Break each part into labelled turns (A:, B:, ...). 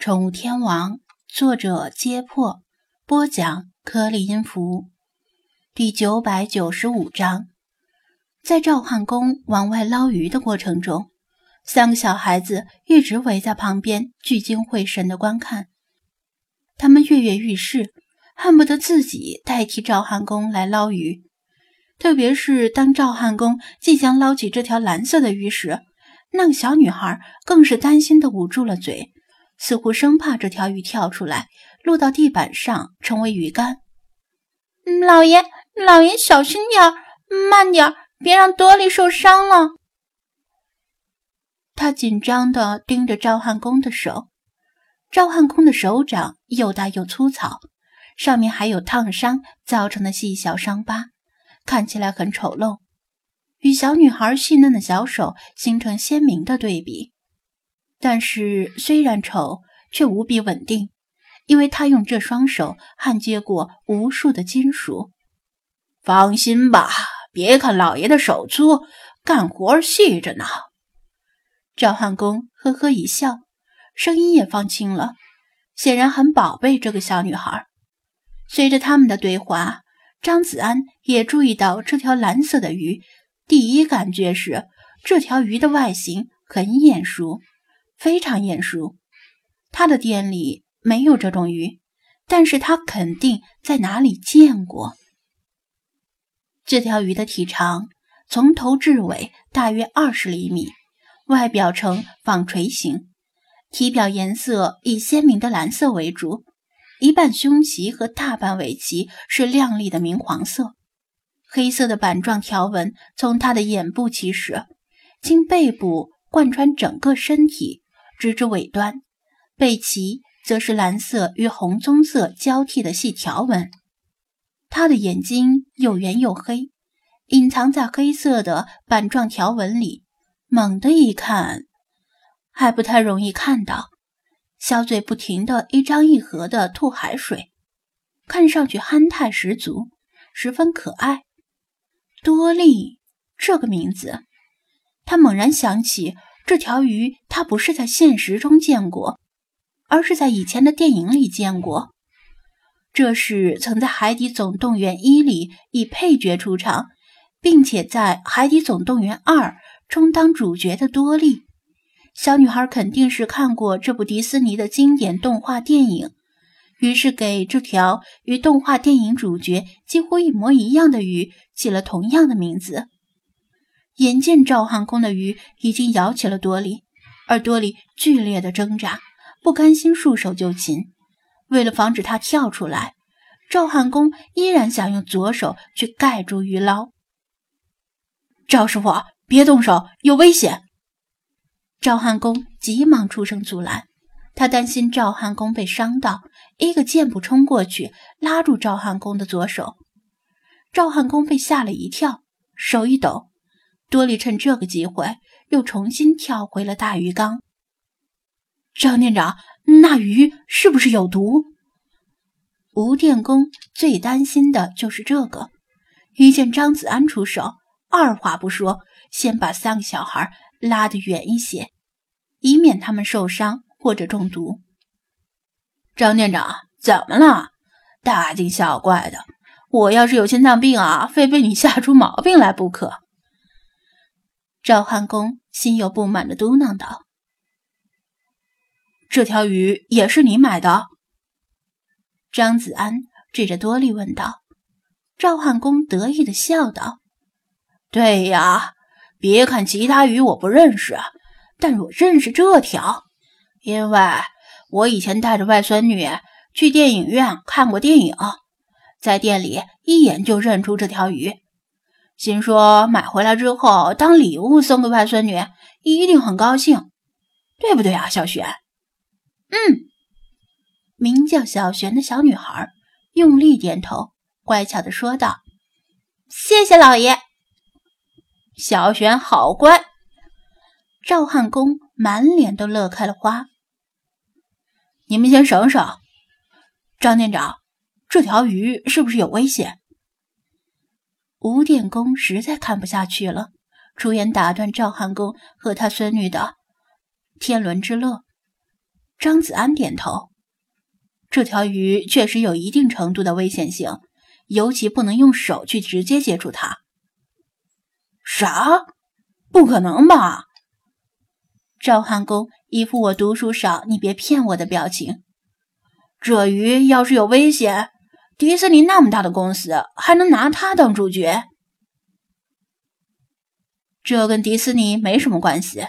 A: 宠物天王，作者：揭破，播讲：颗粒音符，第九百九十五章。在赵汉宫往外捞鱼的过程中，三个小孩子一直围在旁边，聚精会神的观看。他们跃跃欲试，恨不得自己代替赵汉宫来捞鱼。特别是当赵汉宫即将捞起这条蓝色的鱼时，那个小女孩更是担心的捂住了嘴。似乎生怕这条鱼跳出来，落到地板上成为鱼干。
B: 老爷，老爷，小心点儿，慢点儿，别让多利受伤了。
A: 他紧张地盯着赵汉公的手，赵汉公的手掌又大又粗糙，上面还有烫伤造成的细小伤疤，看起来很丑陋，与小女孩细嫩的小手形成鲜明的对比。但是虽然丑，却无比稳定，因为他用这双手焊接过无数的金属。
C: 放心吧，别看老爷的手粗，干活细着呢。
A: 赵汉公呵呵一笑，声音也放轻了，显然很宝贝这个小女孩。随着他们的对话，张子安也注意到这条蓝色的鱼。第一感觉是，这条鱼的外形很眼熟。非常眼熟，他的店里没有这种鱼，但是他肯定在哪里见过。这条鱼的体长从头至尾大约二十厘米，外表呈纺锤形，体表颜色以鲜明的蓝色为主，一半胸鳍和大半尾鳍是亮丽的明黄色，黑色的板状条纹从它的眼部起始，经背部贯穿整个身体。直至尾端，背鳍则是蓝色与红棕色交替的细条纹。它的眼睛又圆又黑，隐藏在黑色的板状条纹里。猛地一看，还不太容易看到。小嘴不停地一张一合地吐海水，看上去憨态十足，十分可爱。多利这个名字，他猛然想起。这条鱼，他不是在现实中见过，而是在以前的电影里见过。这是曾在《海底总动员一》里以配角出场，并且在《海底总动员二》充当主角的多利。小女孩肯定是看过这部迪士尼的经典动画电影，于是给这条与动画电影主角几乎一模一样的鱼起了同样的名字。眼见赵汉公的鱼已经咬起了多利，而多利剧烈的挣扎，不甘心束手就擒。为了防止他跳出来，赵汉公依然想用左手去盖住鱼捞。
C: 赵师傅，别动手，有危险！
A: 赵汉公急忙出声阻拦，他担心赵汉公被伤到，一个箭步冲过去拉住赵汉公的左手。赵汉公被吓了一跳，手一抖。多利趁这个机会又重新跳回了大鱼缸。
C: 张店长，那鱼是不是有毒？
A: 吴电工最担心的就是这个。一见张子安出手，二话不说，先把三个小孩拉得远一些，以免他们受伤或者中毒。
C: 张店长，怎么了？大惊小怪的！我要是有心脏病啊，非被你吓出毛病来不可。
A: 赵汉公心有不满的嘟囔道：“
C: 这条鱼也是你买的？”
A: 张子安指着多利问道。赵汉公得意的笑道：“
C: 对呀，别看其他鱼我不认识，但我认识这条，因为我以前带着外孙女去电影院看过电影，在店里一眼就认出这条鱼。”心说买回来之后当礼物送给外孙女，一定很高兴，对不对啊，小璇？
A: 嗯，名叫小璇的小女孩用力点头，乖巧的说道：“
B: 谢谢老爷。”
C: 小璇好乖。
A: 赵汉公满脸都乐开了花。
C: 你们先省省，张店长，这条鱼是不是有危险？
A: 吴电工实在看不下去了，出言打断赵汉公和他孙女的天伦之乐。张子安点头，这条鱼确实有一定程度的危险性，尤其不能用手去直接接触它。
C: 啥？不可能吧？
A: 赵汉公一副我读书少，你别骗我的表情。
C: 这鱼要是有危险，迪士尼那么大的公司还能拿它当主角？
A: 这跟迪士尼没什么关系。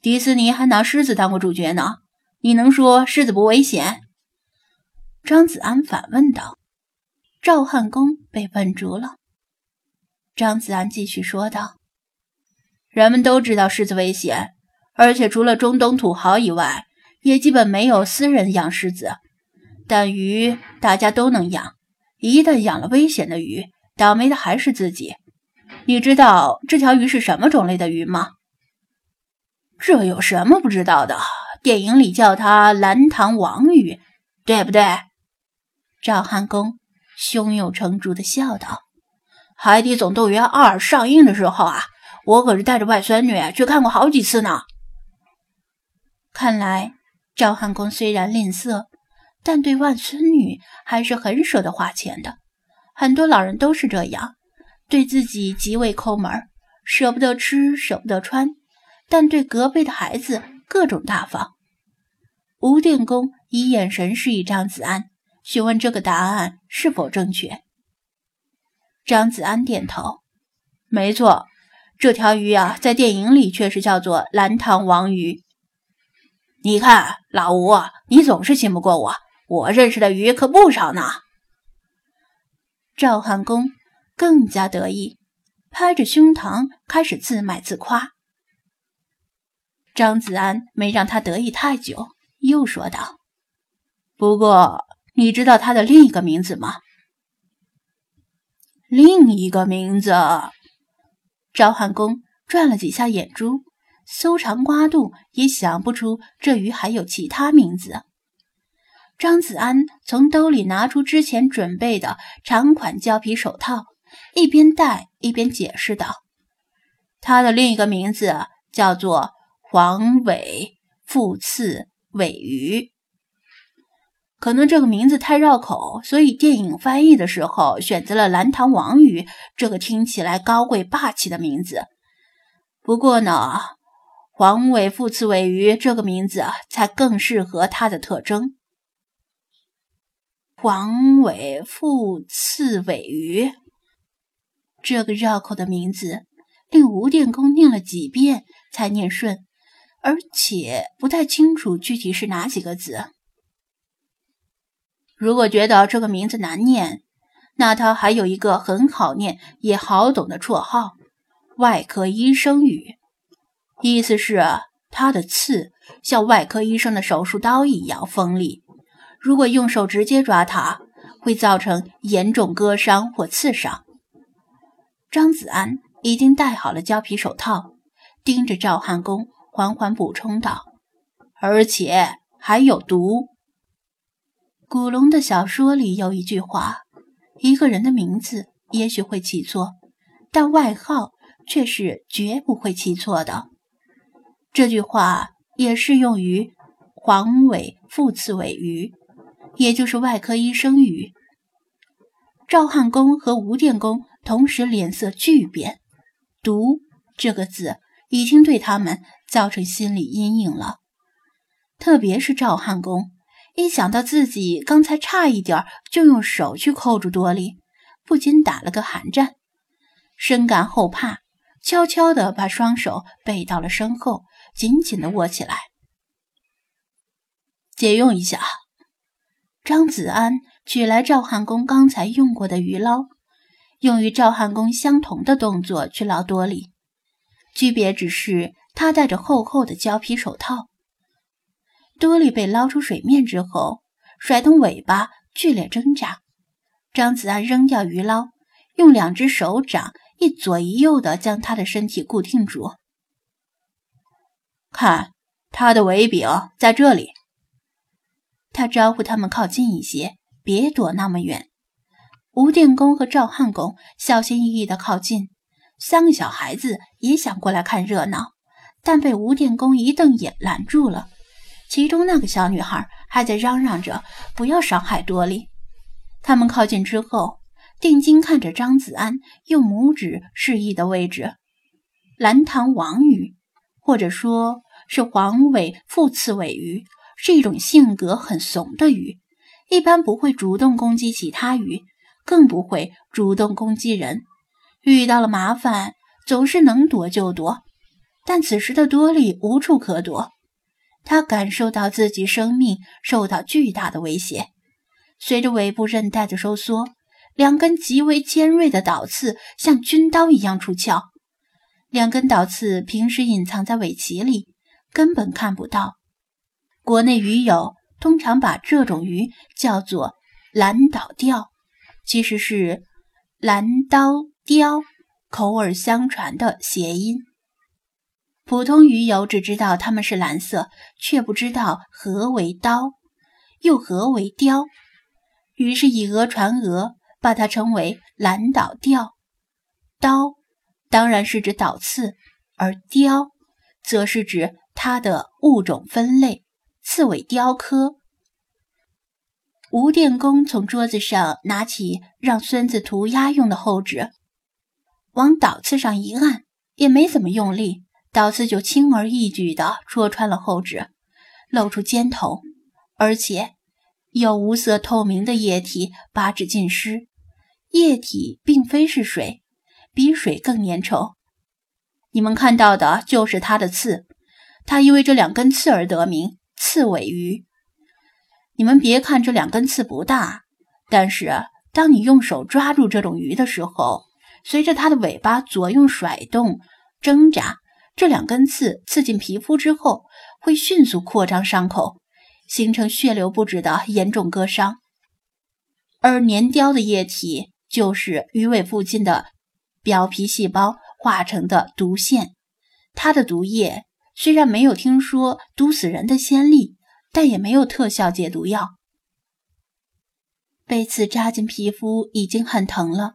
A: 迪士尼还拿狮子当过主角呢，你能说狮子不危险？张子安反问道。赵汉公被问住了。张子安继续说道：“人们都知道狮子危险。”而且除了中东土豪以外，也基本没有私人养狮子。但鱼大家都能养，一旦养了危险的鱼，倒霉的还是自己。你知道这条鱼是什么种类的鱼吗？
C: 这有什么不知道的？电影里叫它蓝塘王鱼，对不对？
A: 赵汉公胸有成竹地笑道：“《
C: 海底总动员二》上映的时候啊，我可是带着外孙女去看过好几次呢。”
A: 看来赵汉公虽然吝啬，但对外孙女还是很舍得花钱的。很多老人都是这样，对自己极为抠门，舍不得吃，舍不得穿，但对隔辈的孩子各种大方。吴电工以眼神示意张子安，询问这个答案是否正确。张子安点头，没错，这条鱼啊，在电影里确实叫做蓝塘王鱼。
C: 你看，老吴，你总是信不过我。我认识的鱼可不少呢。
A: 赵汉公更加得意，拍着胸膛开始自卖自夸。张子安没让他得意太久，又说道：“不过，你知道他的另一个名字吗？”
C: 另一个名字？
A: 赵汉公转了几下眼珠。搜肠刮肚也想不出这鱼还有其他名字。张子安从兜里拿出之前准备的长款胶皮手套，一边戴一边解释道：“它的另一个名字叫做黄尾腹刺尾鱼。可能这个名字太绕口，所以电影翻译的时候选择了蓝塘王鱼这个听起来高贵霸气的名字。不过呢。”黄尾腹刺尾鱼这个名字才更适合它的特征。黄尾腹刺尾鱼这个绕口的名字，令吴电工念了几遍才念顺，而且不太清楚具体是哪几个字。如果觉得这个名字难念，那他还有一个很好念也好懂的绰号——外科医生鱼。意思是，它的刺像外科医生的手术刀一样锋利，如果用手直接抓它，会造成严重割伤或刺伤。张子安已经戴好了胶皮手套，盯着赵汉公，缓缓补充道：“而且还有毒。”古龙的小说里有一句话：“一个人的名字也许会起错，但外号却是绝不会起错的。”这句话也适用于黄尾腹刺尾鱼，也就是外科医生鱼。赵汉公和吴电工同时脸色巨变，“毒”这个字已经对他们造成心理阴影了。特别是赵汉公，一想到自己刚才差一点就用手去扣住多莉，不禁打了个寒战，深感后怕，悄悄地把双手背到了身后。紧紧的握起来，借用一下。张子安取来赵汉公刚才用过的鱼捞，用与赵汉公相同的动作去捞多利，区别只是他戴着厚厚的胶皮手套。多利被捞出水面之后，甩动尾巴，剧烈挣扎。张子安扔掉鱼捞，用两只手掌一左一右的将他的身体固定住。看，他的尾柄在这里。他招呼他们靠近一些，别躲那么远。吴电工和赵汉公小心翼翼地靠近，三个小孩子也想过来看热闹，但被吴电工一瞪眼拦住了。其中那个小女孩还在嚷嚷着不要伤害多莉。他们靠近之后，定睛看着张子安用拇指示意的位置。蓝塘王鱼，或者说是黄尾副刺尾鱼，是一种性格很怂的鱼，一般不会主动攻击其他鱼，更不会主动攻击人。遇到了麻烦，总是能躲就躲。但此时的多莉无处可躲，他感受到自己生命受到巨大的威胁。随着尾部韧带的收缩，两根极为尖锐的导刺像军刀一样出鞘。两根导刺平时隐藏在尾鳍里，根本看不到。国内鱼友通常把这种鱼叫做“蓝岛鲷”，其实是“蓝刀鲷”，口耳相传的谐音。普通鱼友只知道它们是蓝色，却不知道何为刀，又何为鲷，于是以讹传讹，把它称为“蓝岛鲷”。刀。当然是指倒刺，而雕则是指它的物种分类——刺尾雕科。吴电工从桌子上拿起让孙子涂鸦用的厚纸，往倒刺上一按，也没怎么用力，倒刺就轻而易举地戳穿了厚纸，露出尖头，而且有无色透明的液体把纸浸湿。液体并非是水。比水更粘稠，你们看到的就是它的刺，它因为这两根刺而得名——刺尾鱼。你们别看这两根刺不大，但是当你用手抓住这种鱼的时候，随着它的尾巴左右甩动、挣扎，这两根刺刺进皮肤之后，会迅速扩张伤口，形成血流不止的严重割伤。而粘雕的液体就是鱼尾附近的。表皮细胞化成的毒腺，它的毒液虽然没有听说毒死人的先例，但也没有特效解毒药。被刺扎进皮肤已经很疼了，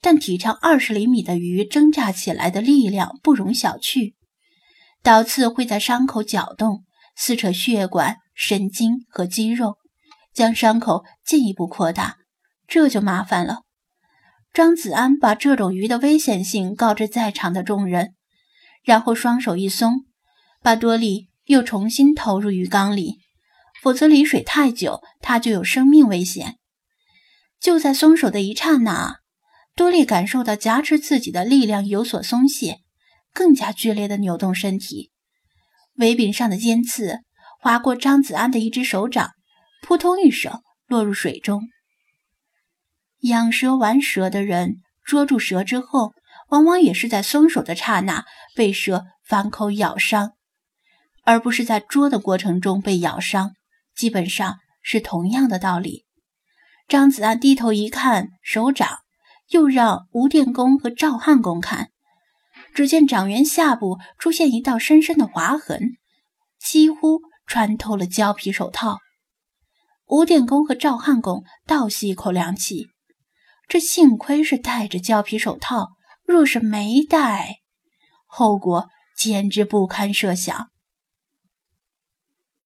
A: 但体长二十厘米的鱼挣扎起来的力量不容小觑。刀刺会在伤口搅动，撕扯血管、神经和肌肉，将伤口进一步扩大，这就麻烦了。张子安把这种鱼的危险性告知在场的众人，然后双手一松，把多利又重新投入鱼缸里。否则离水太久，他就有生命危险。就在松手的一刹那，多利感受到夹持自己的力量有所松懈，更加剧烈的扭动身体。尾柄上的尖刺划过张子安的一只手掌，扑通一声落入水中。养蛇玩蛇的人捉住蛇之后，往往也是在松手的刹那被蛇反口咬伤，而不是在捉的过程中被咬伤，基本上是同样的道理。张子安低头一看手掌，又让吴电工和赵汉公看，只见掌缘下部出现一道深深的划痕，几乎穿透了胶皮手套。吴电工和赵汉公倒吸一口凉气。这幸亏是戴着胶皮手套，若是没戴，后果简直不堪设想。